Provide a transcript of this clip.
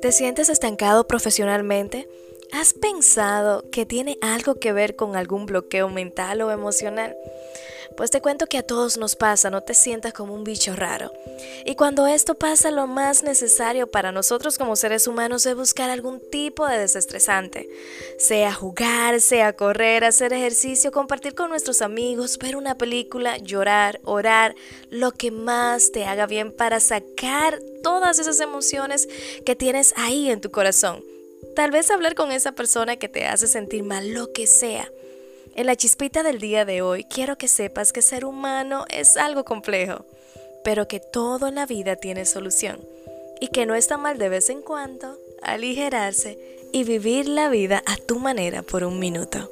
¿Te sientes estancado profesionalmente? ¿Has pensado que tiene algo que ver con algún bloqueo mental o emocional? Pues te cuento que a todos nos pasa, no te sientas como un bicho raro. Y cuando esto pasa, lo más necesario para nosotros como seres humanos es buscar algún tipo de desestresante. Sea jugar, sea correr, hacer ejercicio, compartir con nuestros amigos, ver una película, llorar, orar, lo que más te haga bien para sacar todas esas emociones que tienes ahí en tu corazón. Tal vez hablar con esa persona que te hace sentir mal, lo que sea. En la chispita del día de hoy quiero que sepas que ser humano es algo complejo, pero que todo en la vida tiene solución y que no está mal de vez en cuando aligerarse y vivir la vida a tu manera por un minuto.